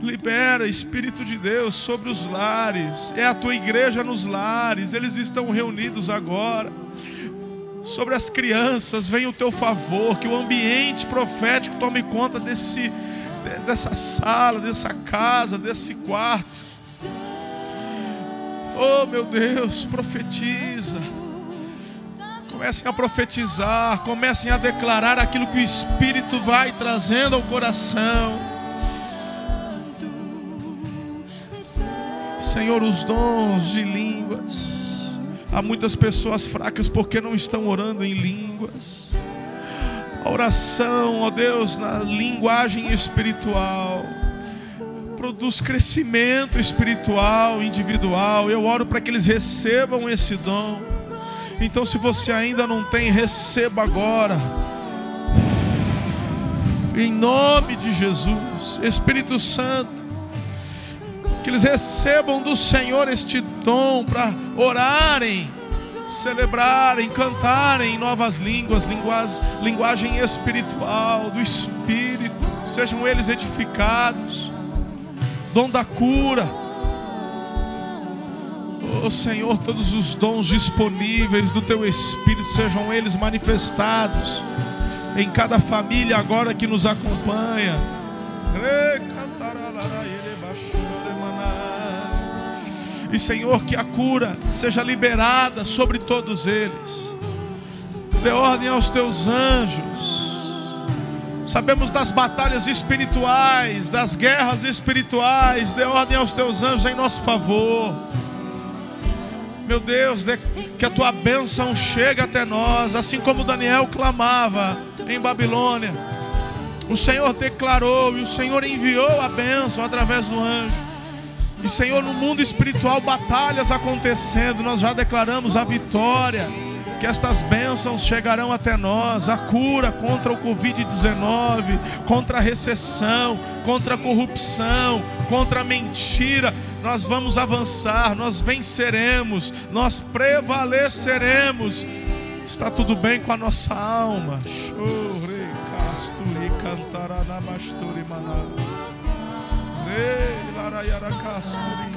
Libera, Espírito de Deus, sobre os lares. É a tua igreja nos lares. Eles estão reunidos agora sobre as crianças, venha o teu favor, que o ambiente profético tome conta desse, dessa sala, dessa casa, desse quarto. Oh meu Deus, profetiza. Comecem a profetizar, comecem a declarar aquilo que o Espírito vai trazendo ao coração. Senhor, os dons de línguas. Há muitas pessoas fracas porque não estão orando em línguas. A oração, ó Deus, na linguagem espiritual produz crescimento espiritual, individual. Eu oro para que eles recebam esse dom. Então, se você ainda não tem, receba agora. Em nome de Jesus, Espírito Santo, que eles recebam do Senhor este dom para orarem, celebrarem, cantarem em novas línguas, linguagem, linguagem espiritual, do Espírito, sejam eles edificados, dom da cura. Oh Senhor, todos os dons disponíveis do Teu Espírito, sejam eles manifestados em cada família agora que nos acompanha. E Senhor, que a cura seja liberada sobre todos eles. Dê ordem aos teus anjos. Sabemos das batalhas espirituais, das guerras espirituais. Dê ordem aos teus anjos em nosso favor. Meu Deus, que a tua bênção chegue até nós, assim como Daniel clamava em Babilônia. O Senhor declarou e o Senhor enviou a bênção através do anjo. E Senhor, no mundo espiritual, batalhas acontecendo, nós já declaramos a vitória. Que estas bênçãos chegarão até nós, a cura contra o Covid-19, contra a recessão, contra a corrupção, contra a mentira. Nós vamos avançar, nós venceremos, nós prevaleceremos. Está tudo bem com a nossa alma. Chore, casturi. Ei, larayara casturi,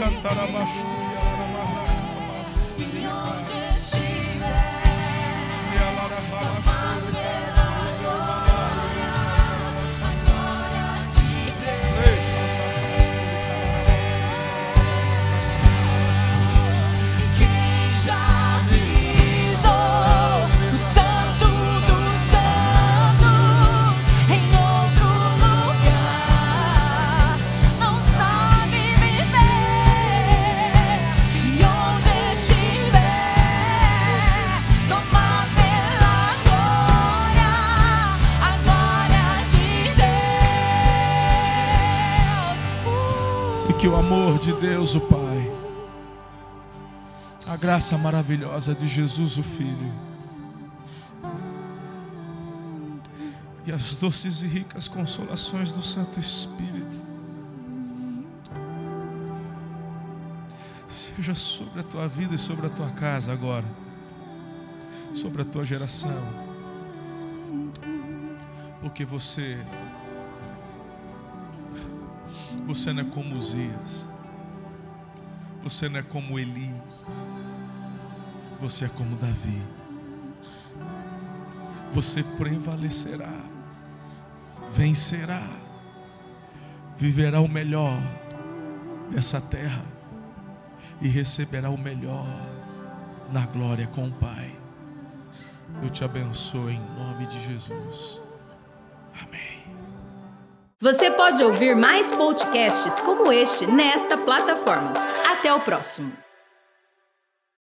que o amor de Deus, o Pai, A graça maravilhosa de Jesus, o Filho. E as doces e ricas consolações do Santo Espírito. Seja sobre a tua vida e sobre a tua casa agora. Sobre a tua geração. Porque você você não é como Uzias. Você não é como Eli. Você é como Davi. Você prevalecerá. Vencerá. Viverá o melhor dessa terra. E receberá o melhor na glória com o Pai. Eu te abençoo em nome de Jesus. Amém. Você pode ouvir mais podcasts como este nesta plataforma. Até o próximo.